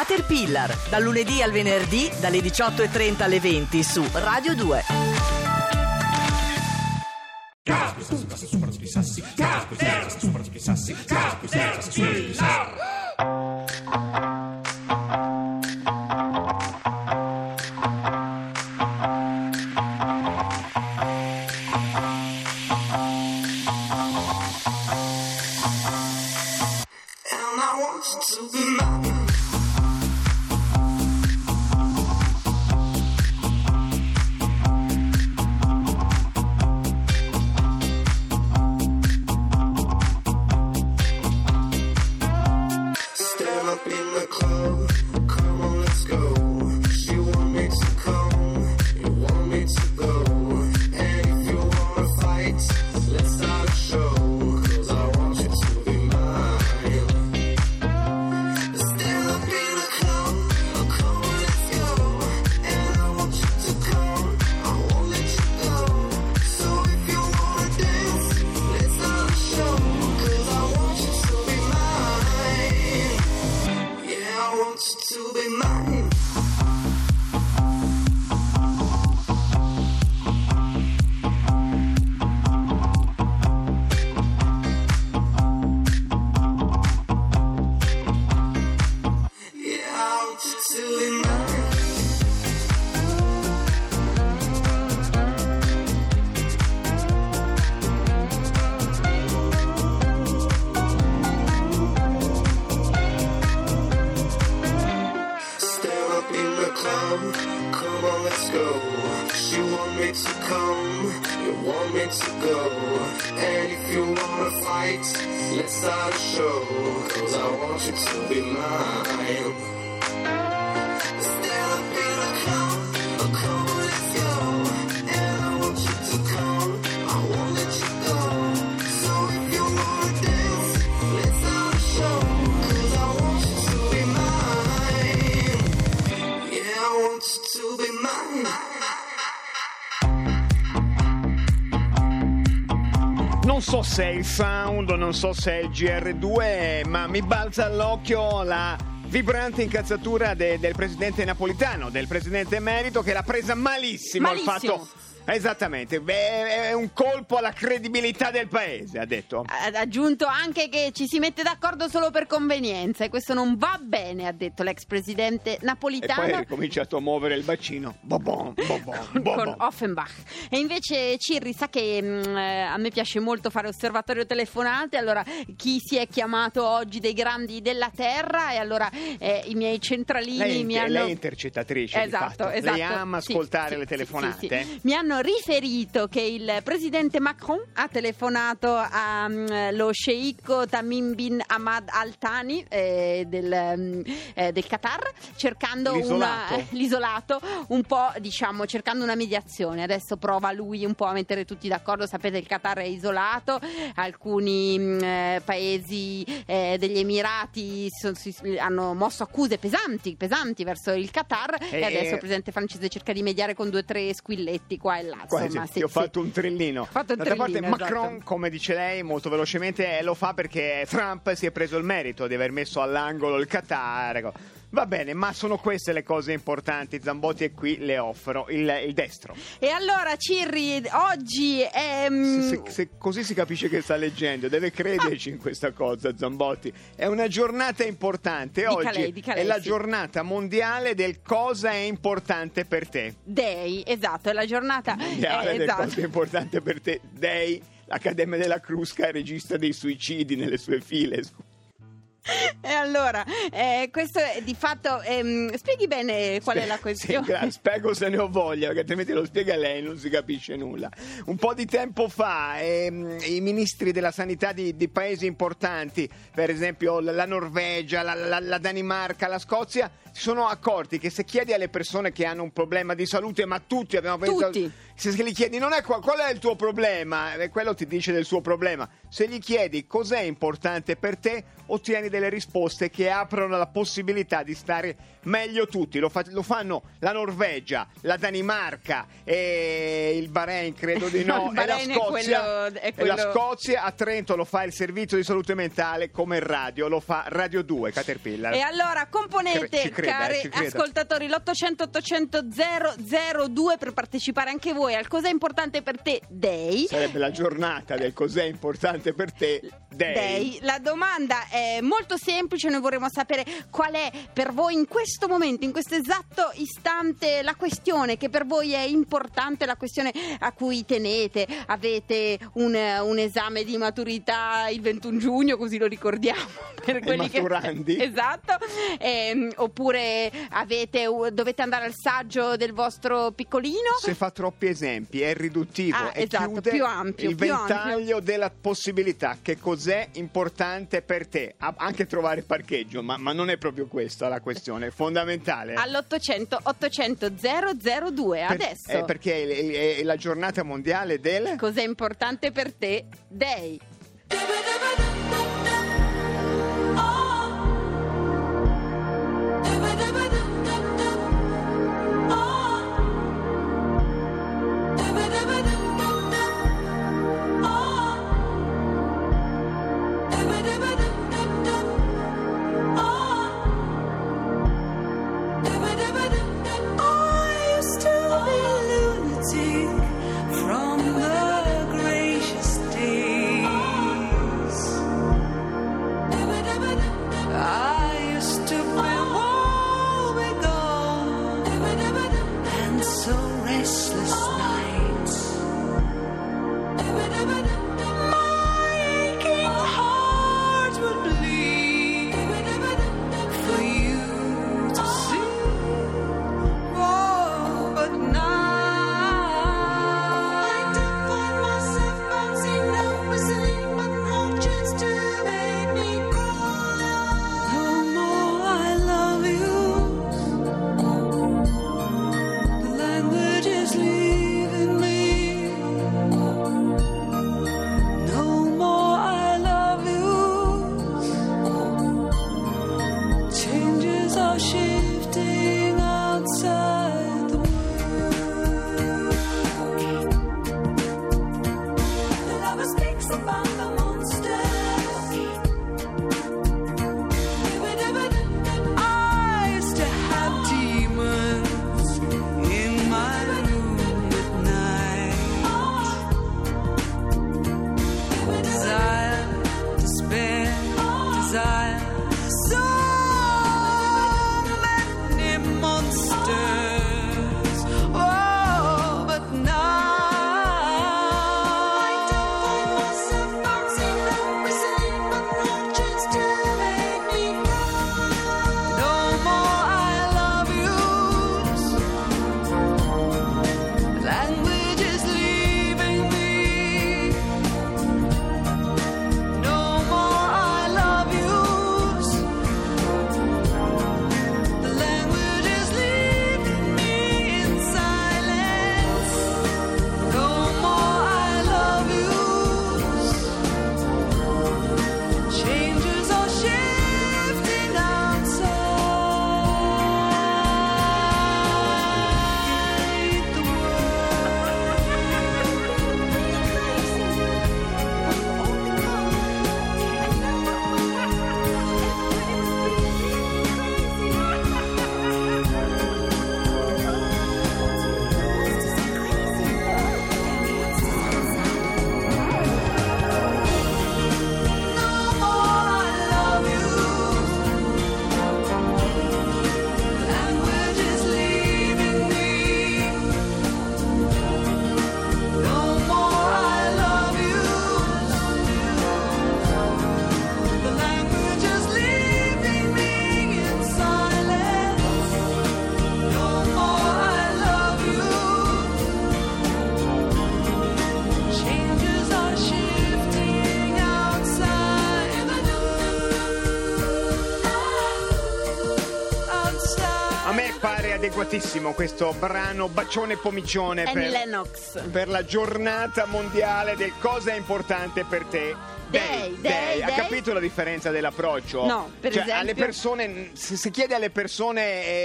Caterpillar, dal lunedì al venerdì dalle 18.30 alle 20 su Radio 2. And I want you to be mine. Let's go. She wants me to come, you want me to go. And if you wanna fight, let's start a show. Cause I want you to be mine. Se è il sound o non so se è il GR2, ma mi balza all'occhio la vibrante incazzatura de- del presidente napolitano, del presidente emerito, che l'ha presa malissimo, Malissimo. il fatto. Esattamente, beh, è un colpo alla credibilità del paese, ha detto. Ha aggiunto anche che ci si mette d'accordo solo per convenienza e questo non va bene, ha detto l'ex presidente E poi ha napolitano. ricominciato a muovere il bacino. Bobon, bobon, con bobon. Offenbach e invece Cirri sa che mh, eh, a me piace molto fare osservatorio telefonate allora chi si è chiamato oggi dei grandi della terra e allora eh, i miei centralini Lei, mi hanno lei è intercettatrice, Esatto, esatto. Lei ama ascoltare sì, le telefonate? sì, sì. Mi hanno riferito che il presidente Macron ha telefonato allo sceicco Tamim bin Ahmad Al Thani eh, del, mm, eh, del Qatar cercando L'isolato. una l'isolato un po' diciamo cercando una mediazione. Adesso prova lui un po' a mettere tutti d'accordo. Sapete il Qatar è isolato alcuni mh, eh, paesi eh, degli Emirati si son- si- hanno mosso accuse pesanti pesanti verso il Qatar. E, E- adesso il presidente francese cerca di mediare con due o tre squilletti qua e là Quasi, insomma sì, ti ho fatto un trillino. Ho fatto un D'altra parte trillino, Macron, esatto. come dice lei molto velocemente, eh, lo fa perché Trump si è preso il merito di aver messo all'angolo il Qatar. ecco. Va bene, ma sono queste le cose importanti. Zambotti è qui, le offro il, il destro. e allora Cirri oggi è mm, Se, se- se così si capisce che sta leggendo, deve crederci in questa cosa, Zambotti. È una giornata importante. Dica Oggi lei, dica è lei, la sì. giornata mondiale del cosa è importante per te. Day esatto è la giornata mondiale eh, del esatto. cosa è importante per te. Day, l'Accademia della Crusca è regista dei suicidi nelle sue file. E allora, eh, questo è di fatto. ehm, spieghi bene qual è la Sì, questione. gra- spiego se ne ho voglia, perché altrimenti lo spiega lei non si capisce nulla. Un po' di tempo fa ehm, i ministri della sanità di, di paesi importanti, per esempio la, Norvegia, la, la- la Danimarca, la Scozia, sono accorti che se chiedi alle persone che hanno un problema di salute, ma tutti abbiamo pensato, Tutti. se gli chiedi non è qua- qual è il tuo problema, e quello ti dice del suo problema. Se gli chiedi cos'è importante per te, ottieni delle risposte che aprono la possibilità di stare meglio tutti. Lo, fa- lo fanno la Norvegia, la Danimarca e il Bahrain, credo di no, e la Bahrain è Scozia. quello- è e la quello- Scozia a Trento lo fa il servizio di salute mentale come radio, lo fa Radio 2 Caterpillar. E allora componete, Cre- cari eh, creda. ascoltatori, l'800 800 002 per partecipare anche voi al Cos'è importante per te Day. Sarebbe la giornata del cos'è importante per te, Day. Day. La domanda è molto semplice, noi vorremmo sapere qual è per voi in questo momento, in questo esatto istante, la questione che per voi è importante, la questione a cui tenete. Avete un, un esame di maturità il 21 giugno, così lo ricordiamo. Per quelli maturandi. che... Esatto. Ehm, oppure avete, dovete andare al saggio del vostro piccolino. Se fa troppi esempi è riduttivo Ah, e esatto, più ampio, il più ventaglio della possibilità. Che cos'è importante per te? Anche trovare parcheggio, ma, ma non è proprio questa la questione, è fondamentale. All'800 800 002 Per- adesso. eh, perché è, è- è la giornata mondiale del... Cos'è importante per te? Day. Adeguatissimo questo brano bacione pomicione per, per la giornata mondiale del cosa è importante per te. Day, day, Ha day. capito la differenza dell'approccio? No, per cioè, esempio- alle persone, se, se chiede alle persone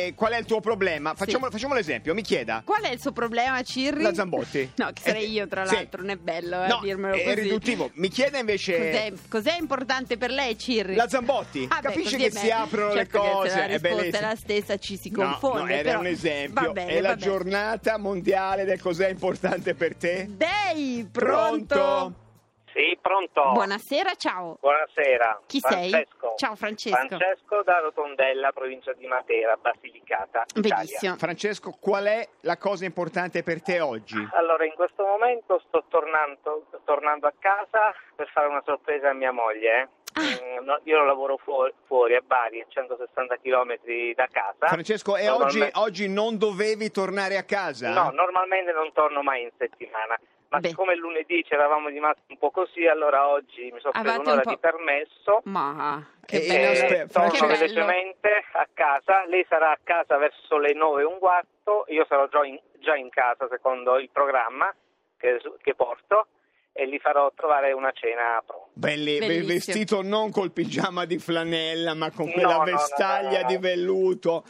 eh, qual è il tuo problema, facciamo, facciamo l'esempio, mi chieda. Qual è il suo problema, Cirri? La Zambotti. No, che sarei Eh, io, tra sì. l'altro, non è bello eh, No, dirmelo è così. riduttivo. Mi chiede invece Cos'è, cos'è importante per lei, Cirri? la Zambotti. Ah, beh, così che è si aprono Certo le cose. la è risposta è la stessa, ci si No, confonde. no, era però- un esempio. Va bene, è la giornata mondiale del cos'è importante per te? Dei, pronto? Sì, pronto. Buonasera, ciao. Buonasera. Chi Francesco. sei? Ciao Francesco. Francesco da Rotondella, provincia di Matera, Basilicata, Italia. Bellissimo. Francesco, qual è la cosa importante per te oggi? Allora, in questo momento sto tornando, tornando a casa per fare una sorpresa a mia moglie. eh. Ah. Mm, no, io lavoro fuori, fuori a Bari, a 160 km da casa. Francesco, e oggi, oggi non dovevi tornare a casa? No, normalmente non torno mai in settimana. Ma Beh. siccome lunedì ci eravamo rimasti un po' così, allora oggi mi sono preso Avete un un'ora di permesso Ma che Eh, bello. Eh, torno che Francesco- bello. velocemente a casa, lei sarà a casa verso le 9 e un quarto, io sarò già in, già in casa secondo il programma che, che porto e gli farò trovare una cena pronta. Belli, be- Bellissimo. vestito non col pigiama di flanella, ma con quella no, vestaglia no, no, no. di velluto.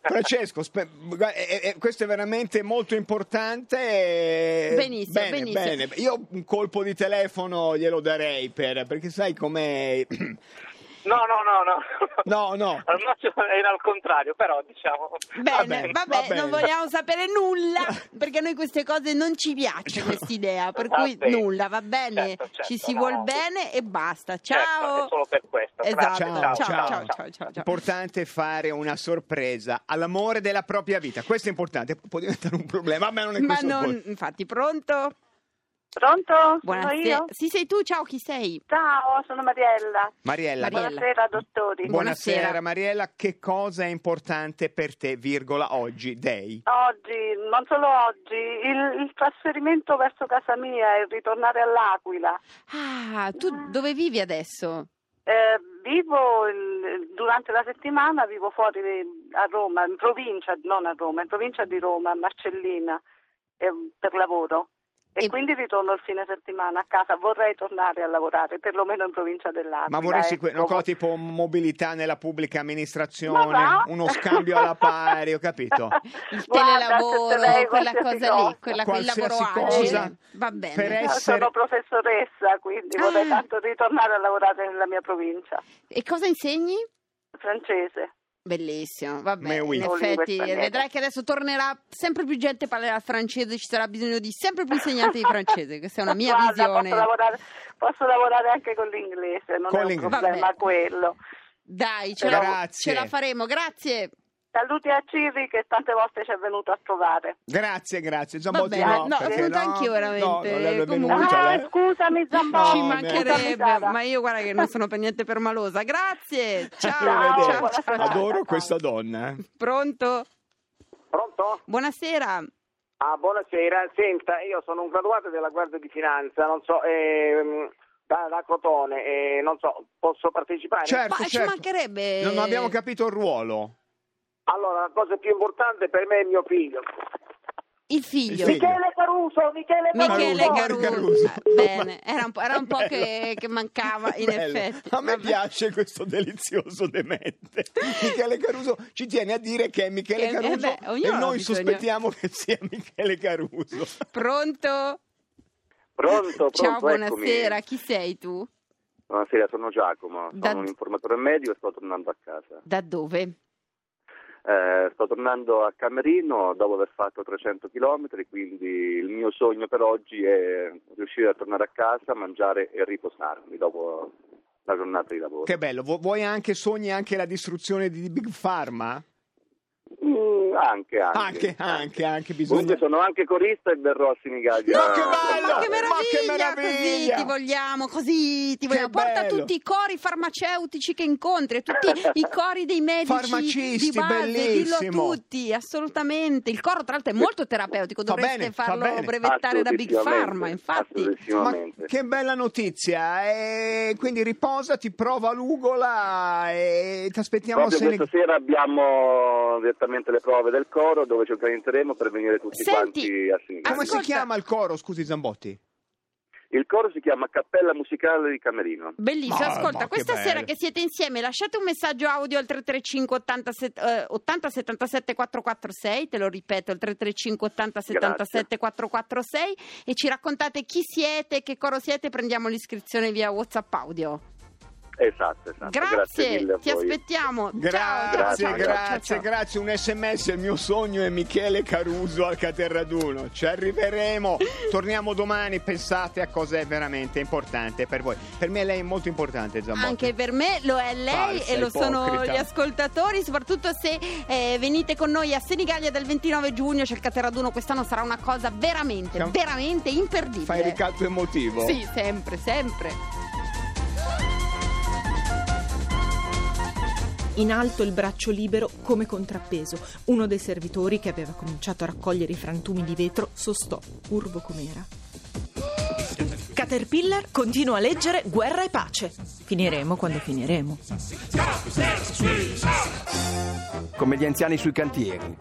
Francesco, spe- guarda, eh, eh, questo è veramente molto importante. e- Benissimo, bene, benissimo. bene. Io un colpo di telefono glielo darei per, perché sai com'è. No, no, no, no. No, no. Al massimo era al contrario, però diciamo... Bene, Va vabbè, bene, va bene. non vogliamo sapere nulla perché a noi queste cose non ci piace quest'idea, per Va cui bene. nulla, va bene, Certo, certo, ci si no, vuol bene e basta. Certo, Ciao. è solo per questo. Esatto, Grazie, Ciao, ciao, ciao. ciao, ciao, ciao, ciao. Importante fare una sorpresa all'amore della propria vita. Questo è importante, può diventare un problema, ma non è Ma questo il non, infatti, pronto? Pronto? Sono Buonasera. io? Sì, sei tu, ciao, chi sei? Ciao, sono Mariella. Mariella, Mariella. Buonasera, dottori. buonasera. Buonasera. Mariella, che cosa è importante per te, virgola, oggi, day? Oggi, non solo oggi, il, il trasferimento verso casa mia e ritornare all'Aquila. Ah, tu dove vivi adesso? Eh, vivo il- durante la settimana, vivo fuori a Roma, in provincia, non a Roma, in provincia di Roma, a Marcellina, eh, per lavoro. E, E- quindi ritorno il fine settimana a casa. Vorrei tornare a lavorare, perlomeno in provincia dell'Aquila. Ma vorresti que- ecco. una cosa tipo mobilità nella pubblica amministrazione, uno scambio alla pari, ho capito? Il telelavoro, quella cosa lì, cosa. quella, quel lavoro Qualsiasi agile. cosa Va bene. per essere- Sono professoressa, quindi vorrei Ah. tanto ritornare a lavorare nella mia provincia. E cosa insegni? Francese. Bellissimo, vabbè, in effetti vedrai che adesso tornerà sempre più gente parlerà francese, ci sarà bisogno di sempre più insegnanti di francese, questa è una mia Guarda, visione. Posso lavorare, posso lavorare anche con l'inglese, non Con è un l'inglese. problema Vabbè. quello. Dai, ce la, ce la faremo, grazie. Saluti a Ciri che tante volte ci è venuto a trovare. Grazie, grazie. Zambotti bene, no, no, perché venuto no, anch'io veramente, No, non è comunque. venuta Ah, lei. scusami Zambotti. Ci no, mancherebbe, ma io guarda che non sono per niente permalosa. Grazie. Ciao. Ciao, ciao, ciao. Adoro questa donna. eh. Pronto? Pronto? Buonasera. Ah, buonasera. Senta, io sono un graduato della Guardia di Finanza, non so, ehm, da, da Crotone, e non so, posso partecipare? Certo, Ma ci certo. mancherebbe. Non abbiamo capito il ruolo. Allora, la cosa più importante per me è mio figlio. Il figlio. Michele Caruso, Michele Caruso. Michele Caruso, Caruso. Bene, era un po', era un po' che, che mancava in Bello. effetti. A me Vabbè. piace questo delizioso demente. Michele Caruso ci tiene a dire che è Michele Che- Caruso eh beh, e noi sospettiamo che sia Michele Caruso. Pronto? Pronto, pronto, Ciao, eccomi. buonasera. Chi sei tu? Buonasera, sono Giacomo, sono Da- un informatore medico e sto tornando a casa. Da dove? Eh, sto tornando a Camerino dopo aver fatto 300 km, quindi il mio sogno per oggi è riuscire a tornare a casa, mangiare e riposarmi dopo la giornata di lavoro. Che bello. Vu- Vuoi anche sogni anche la distruzione di Big Pharma? Mm, Mm, anche, anche. Anche, anche, anche, bisogna... Comunque sono anche corista e verrò a Senigallia. Ma che bello! Ma che meraviglia, Ma che meraviglia! Così ti vogliamo, così ti vogliamo. Porta bello! tutti i cori farmaceutici che incontri, tutti i cori dei medici Farmacisti, di base, dillo a bellissimo. tutti, assolutamente. Il coro tra l'altro è molto terapeutico, dovreste bene, fa farlo brevettare da Big Pharma, infatti. Ma che bella notizia! E quindi riposati, prova l'ugola e ti aspettiamo a Proprio Senegal. questa sera abbiamo direttamente le prove del coro dove ci organizzeremo per venire tutti Senti, quanti a Senigallia. Come si chiama il coro, scusi Zambotti? Il coro si chiama Cappella Musicale di Camerino. Bellissimo, Ma- ascolta, ma che questa bello. sera che siete insieme lasciate un messaggio audio al 335 87, eh, 80 77 446, te lo ripeto, il 335 80 77 446 e ci raccontate chi siete, che coro siete, prendiamo l'iscrizione via WhatsApp audio. Esatto, esatto. Grazie, mille a ti aspettiamo. Grazie, ciao, grazie, ciao, ciao, grazie. Un sms, il mio sogno è Michele Caruso al Caterraduno. Ci arriveremo. Torniamo domani. Pensate a cos'è veramente importante per voi. Per me lei è molto importante, Zambotti. Anche per me lo è lei Falsa, e lo sono ipocrita. gli ascoltatori, soprattutto se eh, venite con noi a Senigallia del 29 giugno, c'è il Cateraduno, quest'anno sarà una cosa veramente, Siamo- veramente imperdibile. Fai ricatto emotivo? Sì, sempre, sempre. In alto il braccio libero come contrappeso. Uno dei servitori che aveva cominciato a raccogliere i frantumi di vetro sostò, curvo com'era. Caterpillar continua a leggere Guerra e pace. Finiremo quando finiremo. come gli anziani sui cantieri.